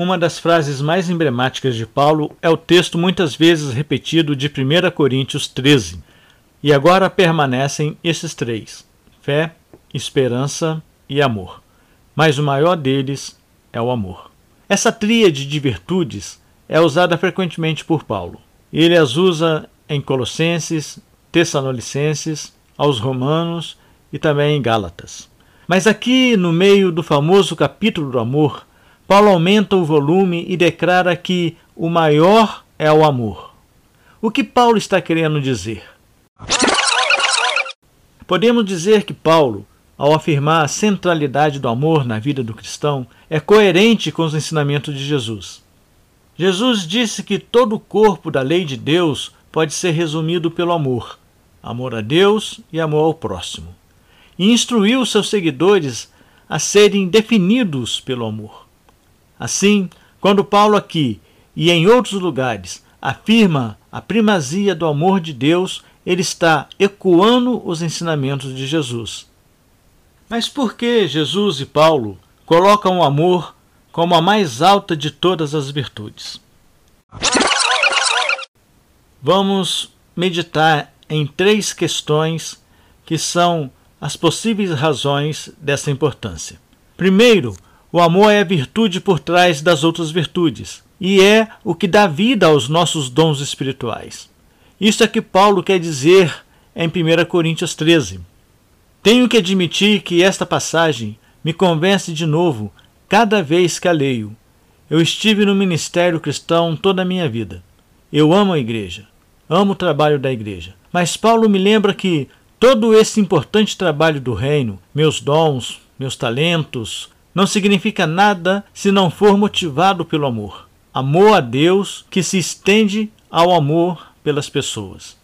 Uma das frases mais emblemáticas de Paulo é o texto muitas vezes repetido de 1 Coríntios 13. E agora permanecem esses três: fé, esperança e amor. Mas o maior deles é o amor. Essa tríade de virtudes é usada frequentemente por Paulo. Ele as usa em Colossenses, Tessalonicenses, aos Romanos e também em Gálatas. Mas aqui, no meio do famoso capítulo do amor, Paulo aumenta o volume e declara que o maior é o amor. O que Paulo está querendo dizer? Podemos dizer que Paulo, ao afirmar a centralidade do amor na vida do cristão, é coerente com os ensinamentos de Jesus. Jesus disse que todo o corpo da lei de Deus pode ser resumido pelo amor: amor a Deus e amor ao próximo. E instruiu seus seguidores a serem definidos pelo amor. Assim, quando Paulo aqui e em outros lugares afirma a primazia do amor de Deus, ele está ecoando os ensinamentos de Jesus. Mas por que Jesus e Paulo colocam o amor como a mais alta de todas as virtudes? Vamos meditar em três questões que são as possíveis razões dessa importância. Primeiro, o amor é a virtude por trás das outras virtudes e é o que dá vida aos nossos dons espirituais. Isso é que Paulo quer dizer em 1 Coríntios 13. Tenho que admitir que esta passagem me convence de novo cada vez que a leio. Eu estive no ministério cristão toda a minha vida. Eu amo a igreja, amo o trabalho da igreja. Mas Paulo me lembra que todo esse importante trabalho do reino, meus dons, meus talentos, não significa nada se não for motivado pelo amor. Amor a Deus que se estende ao amor pelas pessoas.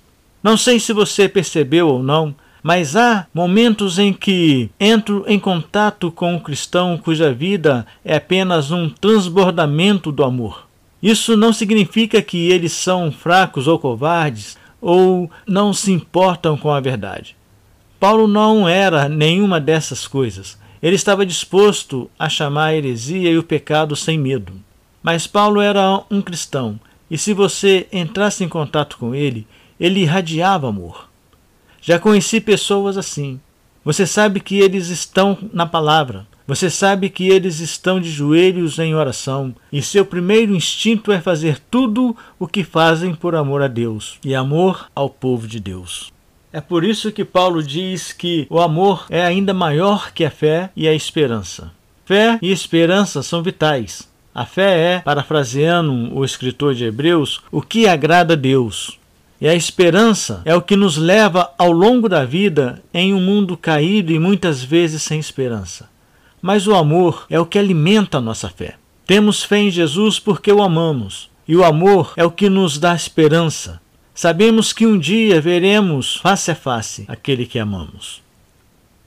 Não sei se você percebeu ou não, mas há momentos em que entro em contato com um cristão cuja vida é apenas um transbordamento do amor. Isso não significa que eles são fracos ou covardes ou não se importam com a verdade. Paulo não era nenhuma dessas coisas. Ele estava disposto a chamar a heresia e o pecado sem medo. Mas Paulo era um cristão, e se você entrasse em contato com ele, ele irradiava amor. Já conheci pessoas assim. Você sabe que eles estão na palavra, você sabe que eles estão de joelhos em oração, e seu primeiro instinto é fazer tudo o que fazem por amor a Deus e amor ao povo de Deus. É por isso que Paulo diz que o amor é ainda maior que a fé e a esperança. Fé e esperança são vitais. A fé é, parafraseando o escritor de Hebreus, o que agrada a Deus. E a esperança é o que nos leva ao longo da vida em um mundo caído e muitas vezes sem esperança. Mas o amor é o que alimenta a nossa fé. Temos fé em Jesus porque o amamos, e o amor é o que nos dá esperança, Sabemos que um dia veremos face a face aquele que amamos.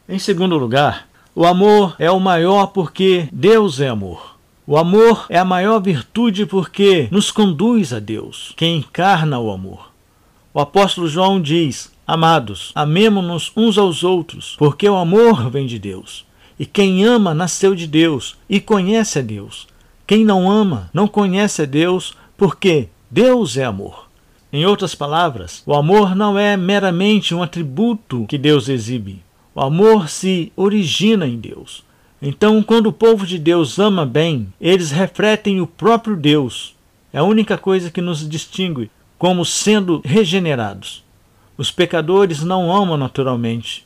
Em segundo lugar, o amor é o maior porque Deus é amor. O amor é a maior virtude porque nos conduz a Deus, que encarna o amor. O apóstolo João diz: Amados, amemo-nos uns aos outros, porque o amor vem de Deus. E quem ama nasceu de Deus e conhece a Deus. Quem não ama não conhece a Deus, porque Deus é amor. Em outras palavras, o amor não é meramente um atributo que Deus exibe. O amor se origina em Deus. Então, quando o povo de Deus ama bem, eles refletem o próprio Deus. É a única coisa que nos distingue como sendo regenerados. Os pecadores não amam naturalmente.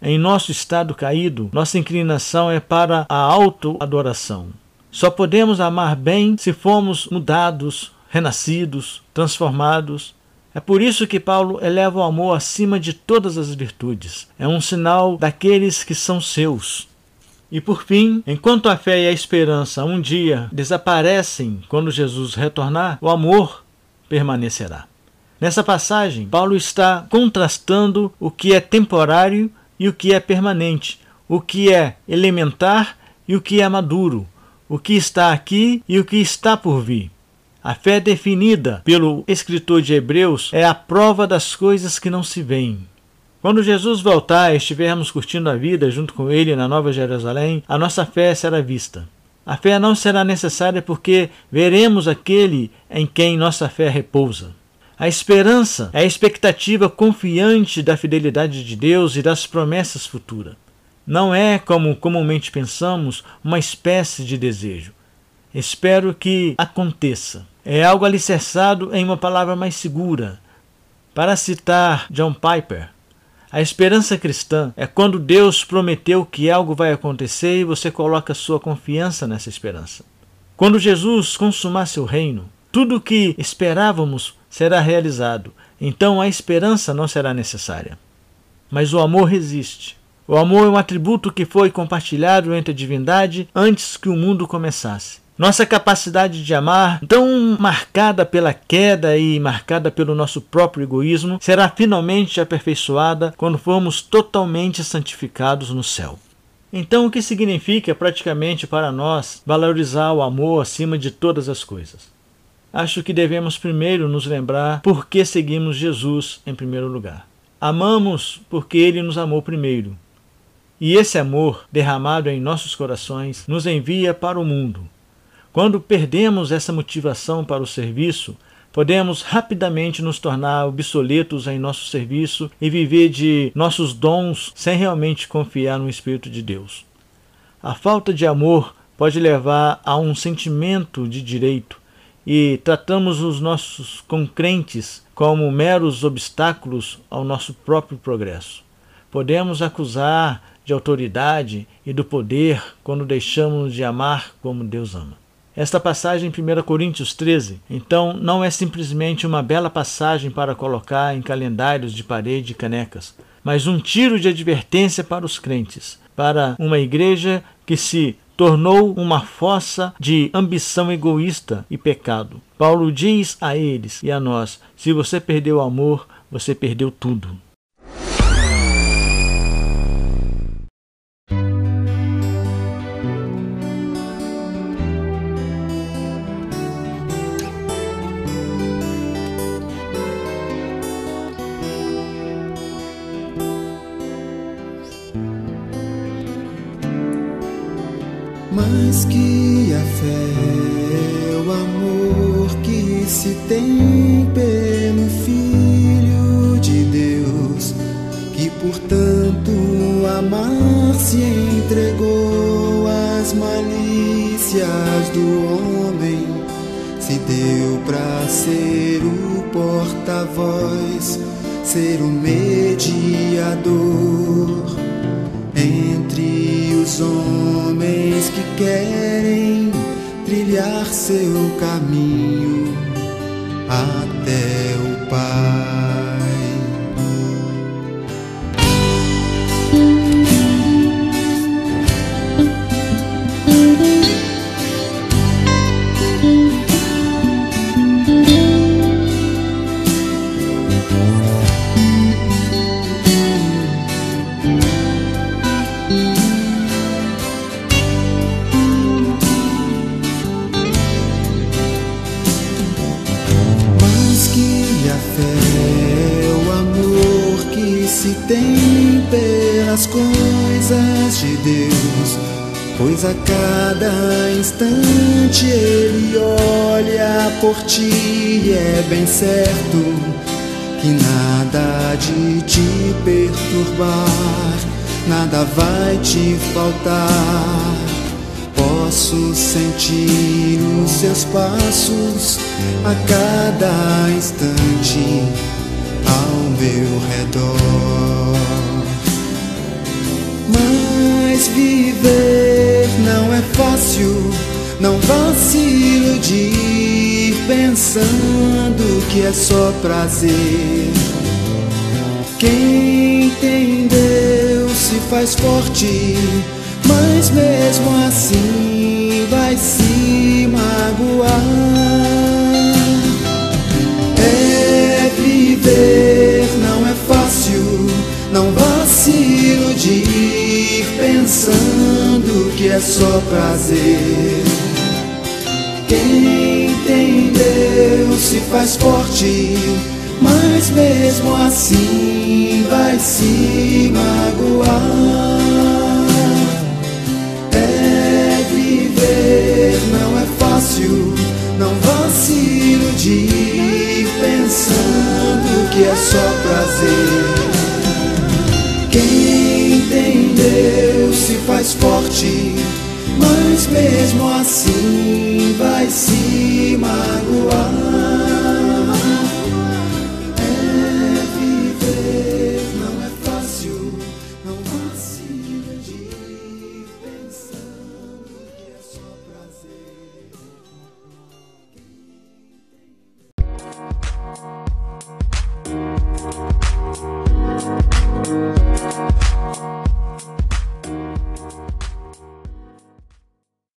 Em nosso estado caído, nossa inclinação é para a autoadoração. Só podemos amar bem se formos mudados, renascidos, transformados. É por isso que Paulo eleva o amor acima de todas as virtudes. É um sinal daqueles que são seus. E por fim, enquanto a fé e a esperança um dia desaparecem quando Jesus retornar, o amor permanecerá. Nessa passagem, Paulo está contrastando o que é temporário e o que é permanente, o que é elementar e o que é maduro, o que está aqui e o que está por vir. A fé definida pelo escritor de Hebreus é a prova das coisas que não se veem. Quando Jesus voltar e estivermos curtindo a vida junto com ele na Nova Jerusalém, a nossa fé será vista. A fé não será necessária porque veremos aquele em quem nossa fé repousa. A esperança é a expectativa confiante da fidelidade de Deus e das promessas futuras. Não é, como comumente pensamos, uma espécie de desejo. Espero que aconteça. É algo alicerçado em uma palavra mais segura. Para citar John Piper, a esperança cristã é quando Deus prometeu que algo vai acontecer e você coloca sua confiança nessa esperança. Quando Jesus consumar seu reino, tudo o que esperávamos será realizado, então a esperança não será necessária. Mas o amor resiste. O amor é um atributo que foi compartilhado entre a divindade antes que o mundo começasse. Nossa capacidade de amar, tão marcada pela queda e marcada pelo nosso próprio egoísmo, será finalmente aperfeiçoada quando formos totalmente santificados no céu. Então, o que significa praticamente para nós valorizar o amor acima de todas as coisas? Acho que devemos primeiro nos lembrar por que seguimos Jesus em primeiro lugar. Amamos porque ele nos amou primeiro. E esse amor derramado em nossos corações nos envia para o mundo quando perdemos essa motivação para o serviço, podemos rapidamente nos tornar obsoletos em nosso serviço e viver de nossos dons sem realmente confiar no Espírito de Deus. A falta de amor pode levar a um sentimento de direito e tratamos os nossos concrentes como meros obstáculos ao nosso próprio progresso. Podemos acusar de autoridade e do poder quando deixamos de amar como Deus ama. Esta passagem em 1 Coríntios 13, então, não é simplesmente uma bela passagem para colocar em calendários de parede e canecas, mas um tiro de advertência para os crentes, para uma igreja que se tornou uma fossa de ambição egoísta e pecado. Paulo diz a eles e a nós: se você perdeu o amor, você perdeu tudo. Mais que a fé, o amor que se tem pelo Filho de Deus, que por tanto amar se entregou às malícias do homem, se deu para ser o porta-voz, ser o mediador os homens que querem trilhar seu caminho pois a cada instante Ele olha por ti. É bem certo que nada de te perturbar, nada vai te faltar. Posso sentir os seus passos a cada instante ao meu redor. Mas viver fácil, não vá se iludir pensando que é só prazer. Quem tem Deus se faz forte, mas mesmo assim vai se magoar. viver não é fácil, não vá se iludir pensando é só prazer. Quem tem Deus se faz forte, mas mesmo assim vai se magoar. É viver, não é fácil, não vacilo de iludir pensando que é só prazer. Quem tem Deus se faz forte mas mesmo assim vai se magoar.